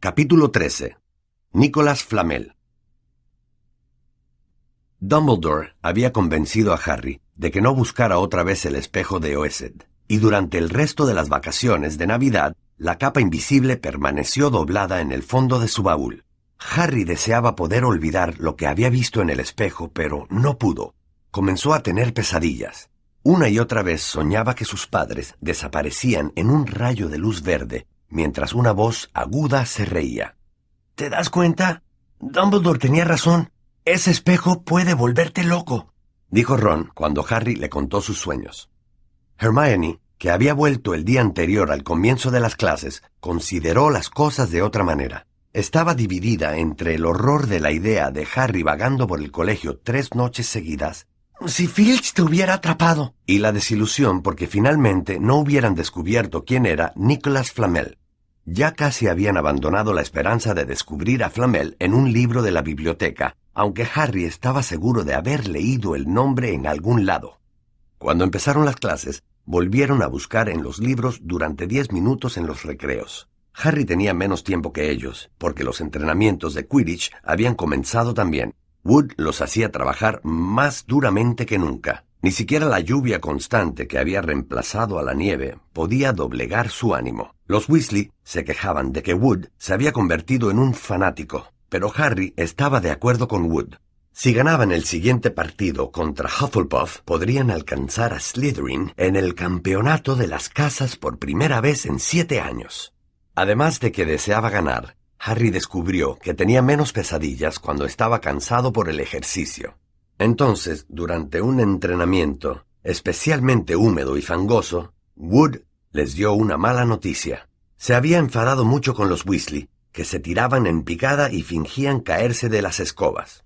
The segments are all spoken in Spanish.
Capítulo 13. Nicholas Flamel. Dumbledore había convencido a Harry de que no buscara otra vez el espejo de Oesed, y durante el resto de las vacaciones de Navidad, la capa invisible permaneció doblada en el fondo de su baúl. Harry deseaba poder olvidar lo que había visto en el espejo, pero no pudo. Comenzó a tener pesadillas. Una y otra vez soñaba que sus padres desaparecían en un rayo de luz verde mientras una voz aguda se reía. ¿Te das cuenta? Dumbledore tenía razón. Ese espejo puede volverte loco, dijo Ron cuando Harry le contó sus sueños. Hermione, que había vuelto el día anterior al comienzo de las clases, consideró las cosas de otra manera. Estaba dividida entre el horror de la idea de Harry vagando por el colegio tres noches seguidas si Filch te hubiera atrapado. Y la desilusión porque finalmente no hubieran descubierto quién era Nicholas Flamel. Ya casi habían abandonado la esperanza de descubrir a Flamel en un libro de la biblioteca, aunque Harry estaba seguro de haber leído el nombre en algún lado. Cuando empezaron las clases, volvieron a buscar en los libros durante diez minutos en los recreos. Harry tenía menos tiempo que ellos, porque los entrenamientos de Quidditch habían comenzado también, Wood los hacía trabajar más duramente que nunca. Ni siquiera la lluvia constante que había reemplazado a la nieve podía doblegar su ánimo. Los Weasley se quejaban de que Wood se había convertido en un fanático, pero Harry estaba de acuerdo con Wood. Si ganaban el siguiente partido contra Hufflepuff, podrían alcanzar a Slytherin en el campeonato de las casas por primera vez en siete años. Además de que deseaba ganar, Harry descubrió que tenía menos pesadillas cuando estaba cansado por el ejercicio. Entonces, durante un entrenamiento especialmente húmedo y fangoso, Wood les dio una mala noticia. Se había enfadado mucho con los Weasley, que se tiraban en picada y fingían caerse de las escobas.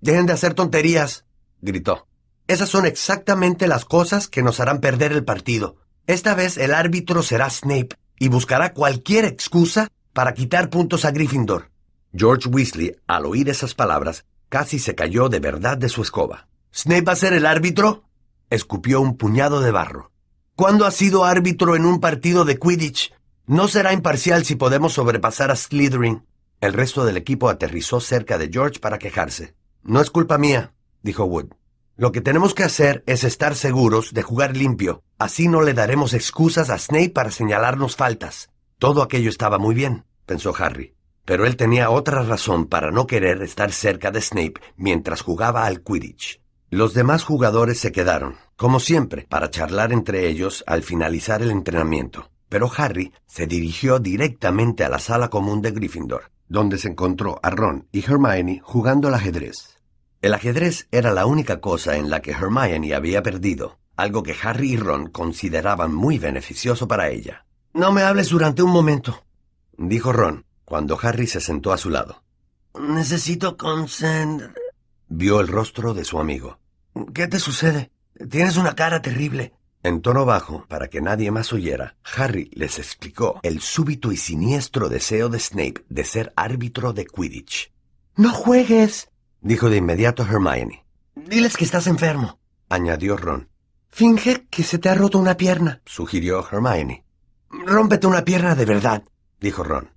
Dejen de hacer tonterías, gritó. Esas son exactamente las cosas que nos harán perder el partido. Esta vez el árbitro será Snape y buscará cualquier excusa para quitar puntos a Gryffindor. George Weasley, al oír esas palabras, casi se cayó de verdad de su escoba. ¿Snape va a ser el árbitro? Escupió un puñado de barro. ¿Cuándo ha sido árbitro en un partido de Quidditch? No será imparcial si podemos sobrepasar a Slytherin. El resto del equipo aterrizó cerca de George para quejarse. No es culpa mía, dijo Wood. Lo que tenemos que hacer es estar seguros de jugar limpio. Así no le daremos excusas a Snape para señalarnos faltas. Todo aquello estaba muy bien, pensó Harry, pero él tenía otra razón para no querer estar cerca de Snape mientras jugaba al Quidditch. Los demás jugadores se quedaron, como siempre, para charlar entre ellos al finalizar el entrenamiento, pero Harry se dirigió directamente a la sala común de Gryffindor, donde se encontró a Ron y Hermione jugando al ajedrez. El ajedrez era la única cosa en la que Hermione había perdido, algo que Harry y Ron consideraban muy beneficioso para ella. No me hables durante un momento, dijo Ron, cuando Harry se sentó a su lado. Necesito concentrar. Vio el rostro de su amigo. ¿Qué te sucede? Tienes una cara terrible. En tono bajo, para que nadie más oyera, Harry les explicó el súbito y siniestro deseo de Snape de ser árbitro de Quidditch. No juegues, dijo de inmediato Hermione. Diles que estás enfermo, añadió Ron. Finge que se te ha roto una pierna, sugirió Hermione. Rómpete una pierna de verdad, dijo Ron.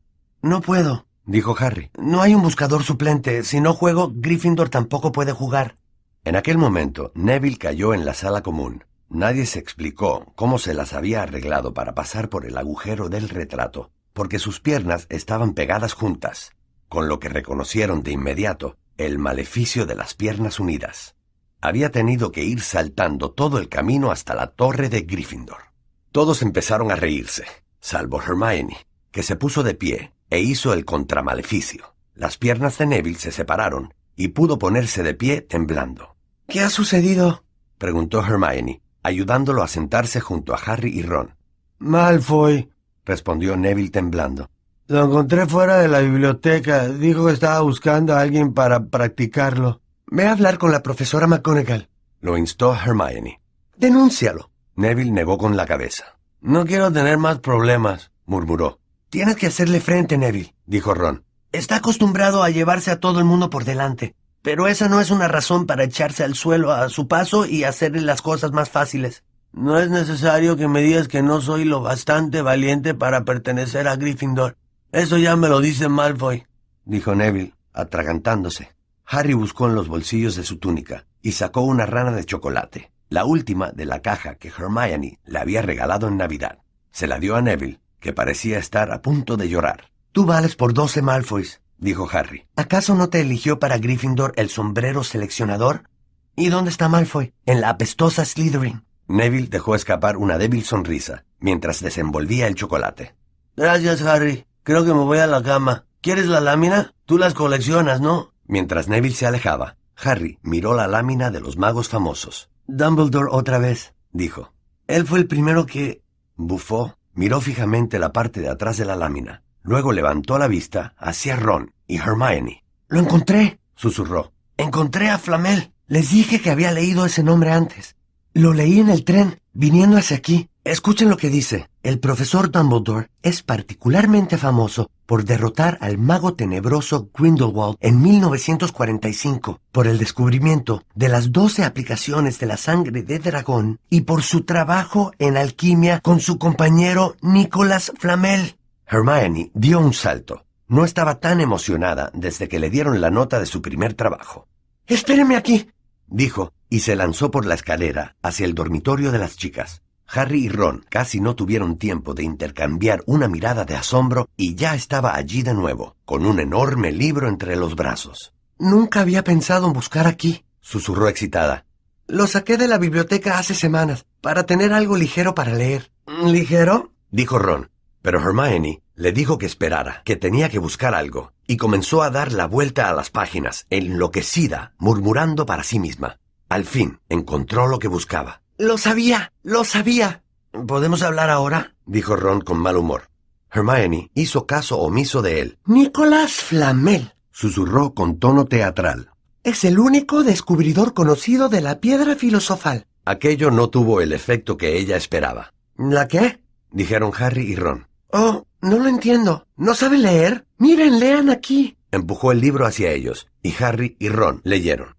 No puedo, dijo Harry. No hay un buscador suplente. Si no juego, Gryffindor tampoco puede jugar. En aquel momento, Neville cayó en la sala común. Nadie se explicó cómo se las había arreglado para pasar por el agujero del retrato, porque sus piernas estaban pegadas juntas, con lo que reconocieron de inmediato el maleficio de las piernas unidas. Había tenido que ir saltando todo el camino hasta la torre de Gryffindor. Todos empezaron a reírse, salvo Hermione, que se puso de pie e hizo el contramaleficio. Las piernas de Neville se separaron y pudo ponerse de pie temblando. ¿Qué ha sucedido? preguntó Hermione, ayudándolo a sentarse junto a Harry y Ron. Malfoy, respondió Neville temblando. Lo encontré fuera de la biblioteca. Dijo que estaba buscando a alguien para practicarlo. Ve a hablar con la profesora McGonagall, lo instó Hermione. Denúncialo. Neville negó con la cabeza. No quiero tener más problemas, murmuró. Tienes que hacerle frente, Neville, dijo Ron. Está acostumbrado a llevarse a todo el mundo por delante. Pero esa no es una razón para echarse al suelo a su paso y hacerle las cosas más fáciles. No es necesario que me digas que no soy lo bastante valiente para pertenecer a Gryffindor. Eso ya me lo dice Malfoy, dijo Neville, atragantándose. Harry buscó en los bolsillos de su túnica y sacó una rana de chocolate, la última de la caja que Hermione le había regalado en Navidad. Se la dio a Neville, que parecía estar a punto de llorar. Tú vales por doce Malfoys, dijo Harry. ¿Acaso no te eligió para Gryffindor el sombrero seleccionador? ¿Y dónde está Malfoy? En la apestosa Slytherin. Neville dejó escapar una débil sonrisa mientras desenvolvía el chocolate. Gracias, Harry. Creo que me voy a la cama. ¿Quieres la lámina? Tú las coleccionas, ¿no? Mientras Neville se alejaba, Harry miró la lámina de los magos famosos. Dumbledore otra vez, dijo. Él fue el primero que... Bufó, miró fijamente la parte de atrás de la lámina. Luego levantó la vista hacia Ron y Hermione. Lo encontré, susurró. Encontré a Flamel. Les dije que había leído ese nombre antes. Lo leí en el tren, viniendo hacia aquí. Escuchen lo que dice. El profesor Dumbledore es particularmente famoso por derrotar al mago tenebroso Grindelwald en 1945, por el descubrimiento de las doce aplicaciones de la sangre de dragón y por su trabajo en alquimia con su compañero Nicolas Flamel. Hermione dio un salto. No estaba tan emocionada desde que le dieron la nota de su primer trabajo. Espéreme aquí, dijo, y se lanzó por la escalera hacia el dormitorio de las chicas. Harry y Ron casi no tuvieron tiempo de intercambiar una mirada de asombro y ya estaba allí de nuevo, con un enorme libro entre los brazos. Nunca había pensado en buscar aquí, susurró excitada. Lo saqué de la biblioteca hace semanas, para tener algo ligero para leer. ¿Ligero? dijo Ron. Pero Hermione le dijo que esperara, que tenía que buscar algo, y comenzó a dar la vuelta a las páginas, enloquecida, murmurando para sí misma. Al fin encontró lo que buscaba. Lo sabía, lo sabía. ¿Podemos hablar ahora? dijo Ron con mal humor. Hermione hizo caso omiso de él. Nicolás Flamel, susurró con tono teatral. Es el único descubridor conocido de la piedra filosofal. Aquello no tuvo el efecto que ella esperaba. ¿La qué? dijeron Harry y Ron. Oh, no lo entiendo. ¿No sabe leer? Miren, lean aquí. Empujó el libro hacia ellos, y Harry y Ron leyeron.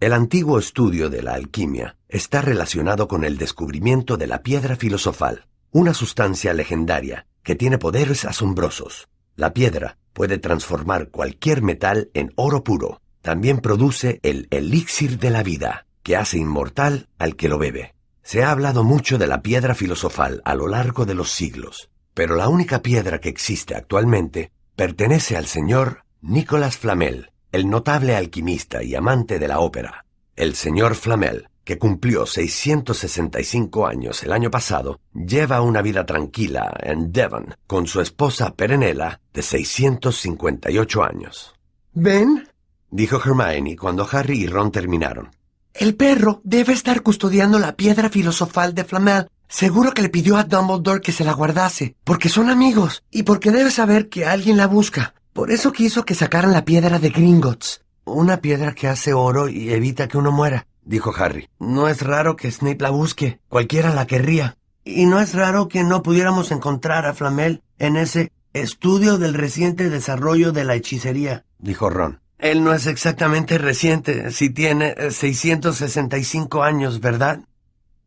El antiguo estudio de la alquimia está relacionado con el descubrimiento de la piedra filosofal, una sustancia legendaria que tiene poderes asombrosos. La piedra puede transformar cualquier metal en oro puro. También produce el elixir de la vida, que hace inmortal al que lo bebe. Se ha hablado mucho de la piedra filosofal a lo largo de los siglos, pero la única piedra que existe actualmente pertenece al señor Nicolas Flamel, el notable alquimista y amante de la ópera, el señor Flamel, que cumplió 665 años el año pasado, lleva una vida tranquila en Devon con su esposa Perenella de 658 años. ¿Ven? dijo Hermione cuando Harry y Ron terminaron. El perro debe estar custodiando la piedra filosofal de Flamel. Seguro que le pidió a Dumbledore que se la guardase, porque son amigos y porque debe saber que alguien la busca. Por eso quiso que sacaran la piedra de Gringotts. Una piedra que hace oro y evita que uno muera, dijo Harry. No es raro que Snape la busque. Cualquiera la querría. Y no es raro que no pudiéramos encontrar a Flamel en ese estudio del reciente desarrollo de la hechicería, dijo Ron. Él no es exactamente reciente, si tiene 665 años, ¿verdad?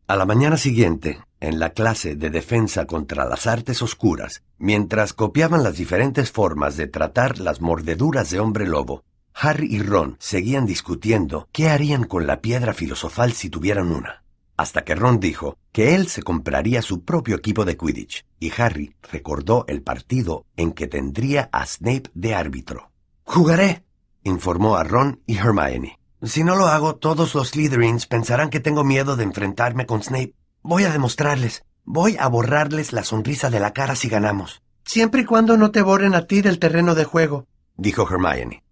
A la mañana siguiente, en la clase de defensa contra las artes oscuras, mientras copiaban las diferentes formas de tratar las mordeduras de hombre lobo, Harry y Ron seguían discutiendo qué harían con la piedra filosofal si tuvieran una. Hasta que Ron dijo que él se compraría su propio equipo de Quidditch, y Harry recordó el partido en que tendría a Snape de árbitro. Jugaré, informó a Ron y Hermione. Si no lo hago, todos los Slytherins pensarán que tengo miedo de enfrentarme con Snape. Voy a demostrarles. Voy a borrarles la sonrisa de la cara si ganamos. Siempre y cuando no te borren a ti del terreno de juego, dijo Hermione.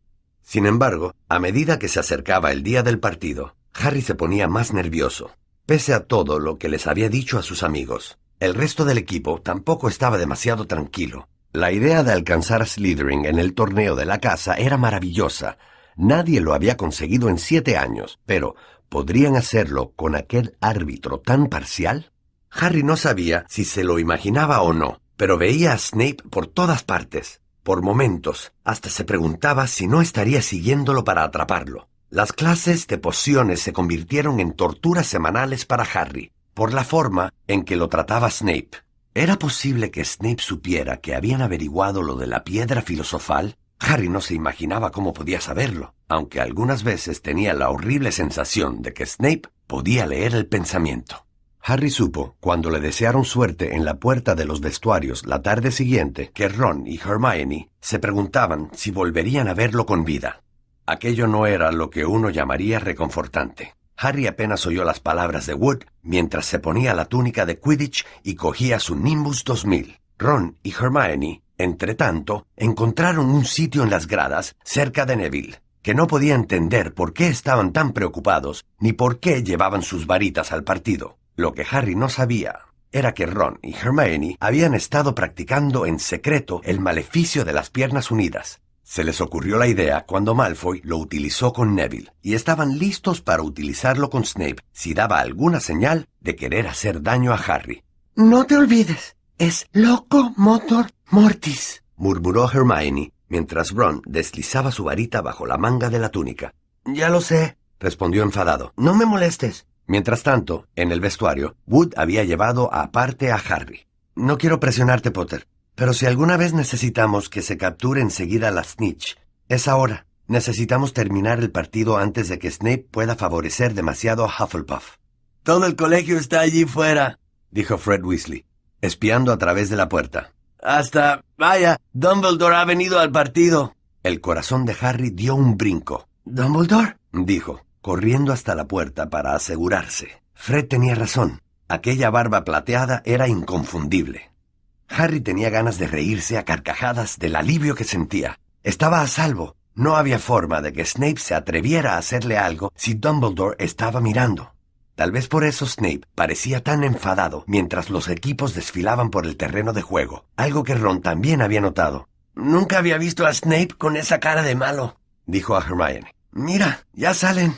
Sin embargo, a medida que se acercaba el día del partido, Harry se ponía más nervioso, pese a todo lo que les había dicho a sus amigos. El resto del equipo tampoco estaba demasiado tranquilo. La idea de alcanzar a Slytherin en el torneo de la casa era maravillosa. Nadie lo había conseguido en siete años, pero ¿Podrían hacerlo con aquel árbitro tan parcial? Harry no sabía si se lo imaginaba o no, pero veía a Snape por todas partes. Por momentos, hasta se preguntaba si no estaría siguiéndolo para atraparlo. Las clases de pociones se convirtieron en torturas semanales para Harry, por la forma en que lo trataba Snape. ¿Era posible que Snape supiera que habían averiguado lo de la piedra filosofal? Harry no se imaginaba cómo podía saberlo, aunque algunas veces tenía la horrible sensación de que Snape podía leer el pensamiento. Harry supo, cuando le desearon suerte en la puerta de los vestuarios la tarde siguiente, que Ron y Hermione se preguntaban si volverían a verlo con vida. Aquello no era lo que uno llamaría reconfortante. Harry apenas oyó las palabras de Wood mientras se ponía la túnica de Quidditch y cogía su Nimbus 2000. Ron y Hermione, entre tanto, encontraron un sitio en las gradas cerca de Neville, que no podía entender por qué estaban tan preocupados ni por qué llevaban sus varitas al partido. Lo que Harry no sabía era que Ron y Hermione habían estado practicando en secreto el maleficio de las piernas unidas, se les ocurrió la idea cuando Malfoy lo utilizó con Neville y estaban listos para utilizarlo con Snape si daba alguna señal de querer hacer daño a Harry. No te olvides, es loco motor mortis, murmuró Hermione mientras Ron deslizaba su varita bajo la manga de la túnica. Ya lo sé, respondió enfadado. No me molestes. Mientras tanto, en el vestuario, Wood había llevado aparte a Harry. No quiero presionarte, Potter, pero si alguna vez necesitamos que se capture enseguida la snitch, es ahora. Necesitamos terminar el partido antes de que Snape pueda favorecer demasiado a Hufflepuff. Todo el colegio está allí fuera, dijo Fred Weasley, espiando a través de la puerta. Hasta, vaya, Dumbledore ha venido al partido. El corazón de Harry dio un brinco. ¿Dumbledore? dijo, corriendo hasta la puerta para asegurarse. Fred tenía razón. Aquella barba plateada era inconfundible. Harry tenía ganas de reírse a carcajadas del alivio que sentía. Estaba a salvo. No había forma de que Snape se atreviera a hacerle algo si Dumbledore estaba mirando. Tal vez por eso Snape parecía tan enfadado mientras los equipos desfilaban por el terreno de juego, algo que Ron también había notado. Nunca había visto a Snape con esa cara de malo, dijo a Hermione. Mira, ya salen.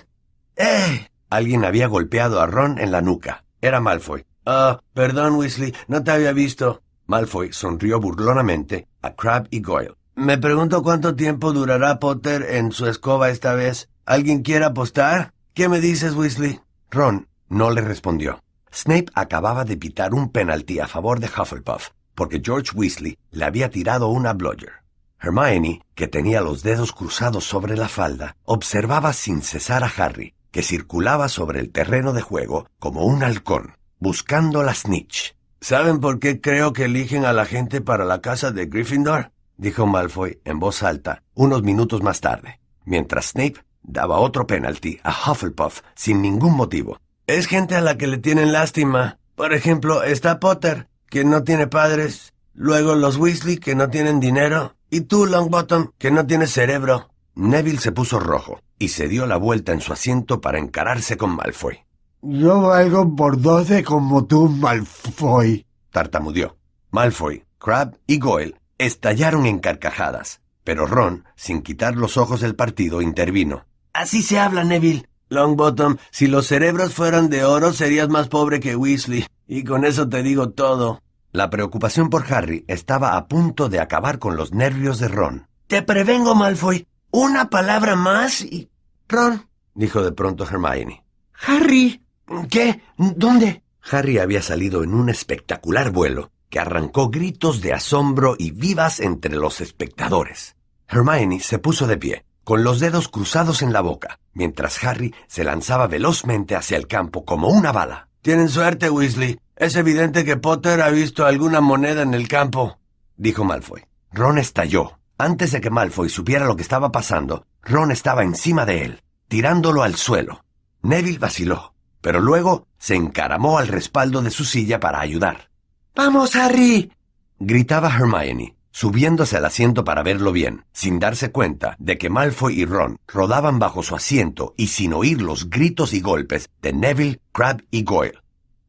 ¡Eh! Alguien había golpeado a Ron en la nuca. Era Malfoy. Ah, perdón, Weasley, no te había visto. Malfoy sonrió burlonamente a Crab y Goyle. Me pregunto cuánto tiempo durará Potter en su escoba esta vez. ¿Alguien quiere apostar? ¿Qué me dices, Weasley? Ron no le respondió. Snape acababa de pitar un penalti a favor de Hufflepuff, porque George Weasley le había tirado una blogger. Hermione, que tenía los dedos cruzados sobre la falda, observaba sin cesar a Harry, que circulaba sobre el terreno de juego como un halcón, buscando la snitch. ¿Saben por qué creo que eligen a la gente para la casa de Gryffindor? dijo Malfoy en voz alta unos minutos más tarde, mientras Snape daba otro penalti a Hufflepuff sin ningún motivo. Es gente a la que le tienen lástima. Por ejemplo, está Potter, que no tiene padres, luego los Weasley, que no tienen dinero, y tú, Longbottom, que no tienes cerebro. Neville se puso rojo y se dio la vuelta en su asiento para encararse con Malfoy. Yo valgo por doce como tú, Malfoy. Tartamudeó. Malfoy, Crab y Goyle estallaron en carcajadas, pero Ron, sin quitar los ojos del partido, intervino. Así se habla, Neville. Longbottom, si los cerebros fueran de oro serías más pobre que Weasley, y con eso te digo todo. La preocupación por Harry estaba a punto de acabar con los nervios de Ron. Te prevengo, Malfoy. Una palabra más y... Ron, dijo de pronto Hermione. Harry, ¿Qué? ¿Dónde? Harry había salido en un espectacular vuelo que arrancó gritos de asombro y vivas entre los espectadores. Hermione se puso de pie, con los dedos cruzados en la boca, mientras Harry se lanzaba velozmente hacia el campo como una bala. Tienen suerte, Weasley. Es evidente que Potter ha visto alguna moneda en el campo, dijo Malfoy. Ron estalló. Antes de que Malfoy supiera lo que estaba pasando, Ron estaba encima de él, tirándolo al suelo. Neville vaciló, pero luego se encaramó al respaldo de su silla para ayudar. ¡Vamos, Harry! gritaba Hermione, subiéndose al asiento para verlo bien, sin darse cuenta de que Malfoy y Ron rodaban bajo su asiento y sin oír los gritos y golpes de Neville, Crabbe y Goyle.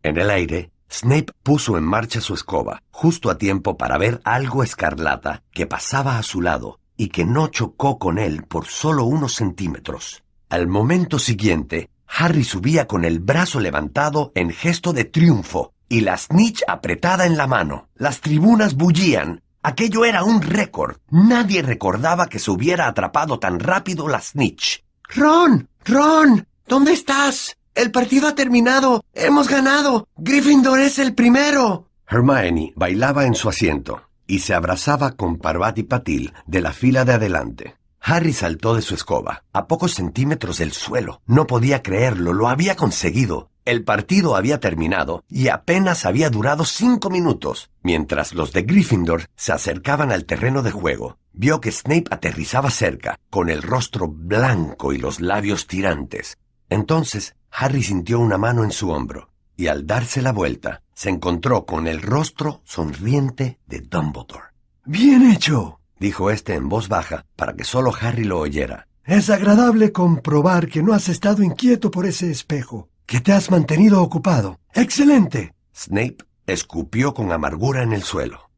En el aire, Snape puso en marcha su escoba, justo a tiempo para ver algo escarlata que pasaba a su lado y que no chocó con él por solo unos centímetros. Al momento siguiente, Harry subía con el brazo levantado en gesto de triunfo y la snitch apretada en la mano. Las tribunas bullían. Aquello era un récord. Nadie recordaba que se hubiera atrapado tan rápido la snitch. Ron, Ron, ¿dónde estás? El partido ha terminado. Hemos ganado. Gryffindor es el primero. Hermione bailaba en su asiento y se abrazaba con Parvati Patil de la fila de adelante. Harry saltó de su escoba, a pocos centímetros del suelo. No podía creerlo, lo había conseguido. El partido había terminado y apenas había durado cinco minutos. Mientras los de Gryffindor se acercaban al terreno de juego, vio que Snape aterrizaba cerca, con el rostro blanco y los labios tirantes. Entonces, Harry sintió una mano en su hombro, y al darse la vuelta, se encontró con el rostro sonriente de Dumbledore. Bien hecho, dijo éste en voz baja, para que solo Harry lo oyera. Es agradable comprobar que no has estado inquieto por ese espejo, que te has mantenido ocupado. ¡Excelente! Snape escupió con amargura en el suelo.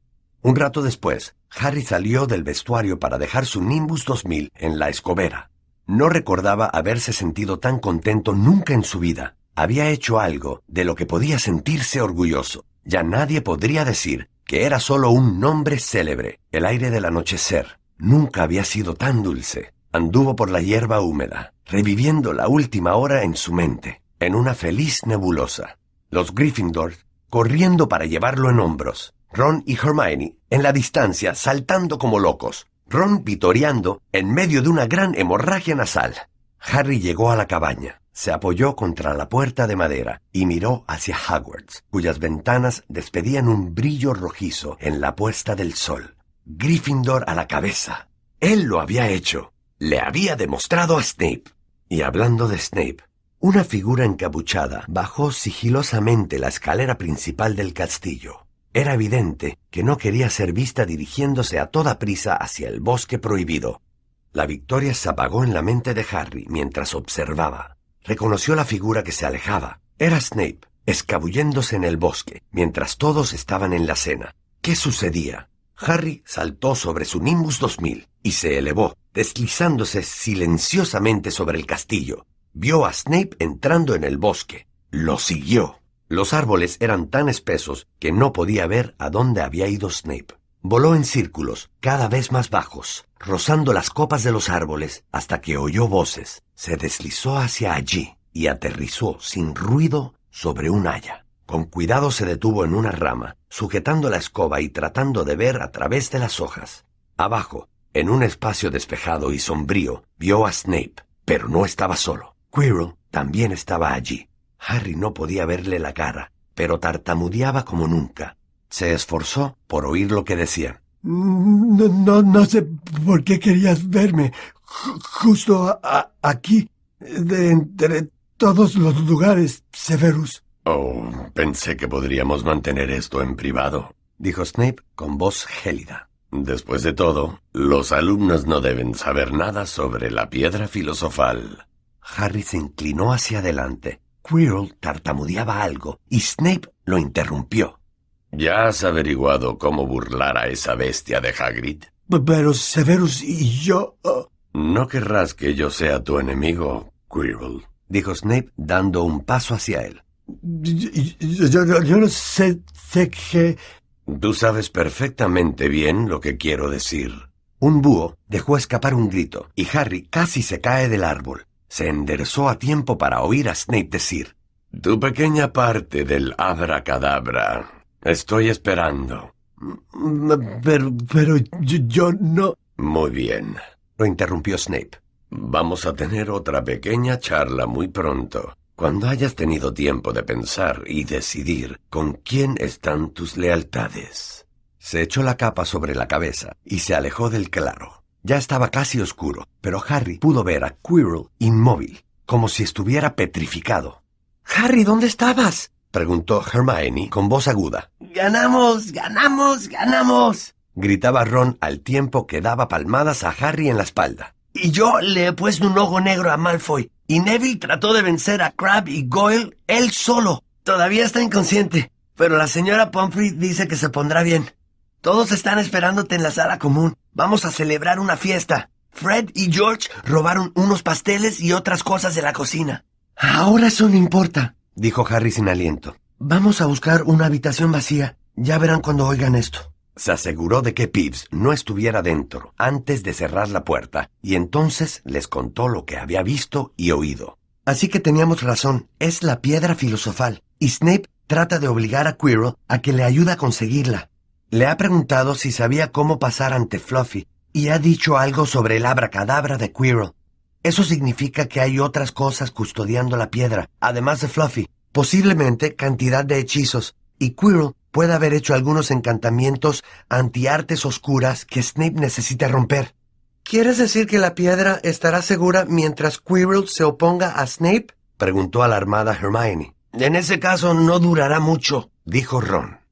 Un rato después, Harry salió del vestuario para dejar su Nimbus 2000 en la escobera. No recordaba haberse sentido tan contento nunca en su vida. Había hecho algo de lo que podía sentirse orgulloso. Ya nadie podría decir que era solo un nombre célebre. El aire del anochecer nunca había sido tan dulce. Anduvo por la hierba húmeda, reviviendo la última hora en su mente, en una feliz nebulosa. Los Gryffindor corriendo para llevarlo en hombros. Ron y Hermione en la distancia saltando como locos. Ron vitoreando en medio de una gran hemorragia nasal. Harry llegó a la cabaña, se apoyó contra la puerta de madera y miró hacia Hogwarts, cuyas ventanas despedían un brillo rojizo en la puesta del sol. Gryffindor a la cabeza. Él lo había hecho. Le había demostrado a Snape. Y hablando de Snape, una figura encapuchada bajó sigilosamente la escalera principal del castillo. Era evidente que no quería ser vista dirigiéndose a toda prisa hacia el bosque prohibido. La victoria se apagó en la mente de Harry mientras observaba. Reconoció la figura que se alejaba. Era Snape, escabulléndose en el bosque, mientras todos estaban en la cena. ¿Qué sucedía? Harry saltó sobre su Nimbus 2000 y se elevó, deslizándose silenciosamente sobre el castillo. Vio a Snape entrando en el bosque. Lo siguió. Los árboles eran tan espesos que no podía ver a dónde había ido Snape. Voló en círculos, cada vez más bajos, rozando las copas de los árboles hasta que oyó voces. Se deslizó hacia allí y aterrizó sin ruido sobre un haya. Con cuidado se detuvo en una rama, sujetando la escoba y tratando de ver a través de las hojas. Abajo, en un espacio despejado y sombrío, vio a Snape, pero no estaba solo. Quirrell también estaba allí. Harry no podía verle la cara, pero tartamudeaba como nunca. Se esforzó por oír lo que decía. No, no, no sé por qué querías verme justo aquí, de entre todos los lugares, Severus. Oh, pensé que podríamos mantener esto en privado, dijo Snape con voz gélida. Después de todo, los alumnos no deben saber nada sobre la piedra filosofal. Harry se inclinó hacia adelante Quirrell tartamudeaba algo y Snape lo interrumpió. ¿Ya has averiguado cómo burlar a esa bestia de Hagrid? Pero Severus y yo... Oh. No querrás que yo sea tu enemigo, Quirrell, dijo Snape dando un paso hacia él. Yo, no sé, sé que... Tú sabes perfectamente bien lo que quiero decir. Un búho dejó escapar un grito y Harry casi se cae del árbol se enderezó a tiempo para oír a Snape decir, Tu pequeña parte del abracadabra. Estoy esperando. Pero, pero yo, no. Muy bien, lo interrumpió Snape. Vamos a tener otra pequeña charla muy pronto, cuando hayas tenido tiempo de pensar y decidir con quién están tus lealtades. Se echó la capa sobre la cabeza y se alejó del claro. Ya estaba casi oscuro, pero Harry pudo ver a Quirrell inmóvil, como si estuviera petrificado. Harry, ¿dónde estabas? preguntó Hermione con voz aguda. ¡Ganamos! ¡Ganamos! ¡Ganamos! gritaba Ron al tiempo que daba palmadas a Harry en la espalda. Y yo le he puesto un ojo negro a Malfoy, y Neville trató de vencer a Crab y Goyle él solo. Todavía está inconsciente, pero la señora Pomfrey dice que se pondrá bien. Todos están esperándote en la sala común. Vamos a celebrar una fiesta. Fred y George robaron unos pasteles y otras cosas de la cocina. Ahora eso no importa, dijo Harry sin aliento. Vamos a buscar una habitación vacía. Ya verán cuando oigan esto. Se aseguró de que Pibbs no estuviera dentro antes de cerrar la puerta, y entonces les contó lo que había visto y oído. Así que teníamos razón, es la piedra filosofal. Y Snape trata de obligar a Quirrell a que le ayude a conseguirla. Le ha preguntado si sabía cómo pasar ante Fluffy y ha dicho algo sobre el abracadabra de Quirrell. Eso significa que hay otras cosas custodiando la piedra, además de Fluffy, posiblemente cantidad de hechizos, y Quirrell puede haber hecho algunos encantamientos antiartes oscuras que Snape necesita romper. ¿Quieres decir que la piedra estará segura mientras Quirrell se oponga a Snape? preguntó alarmada Hermione. En ese caso no durará mucho, dijo Ron.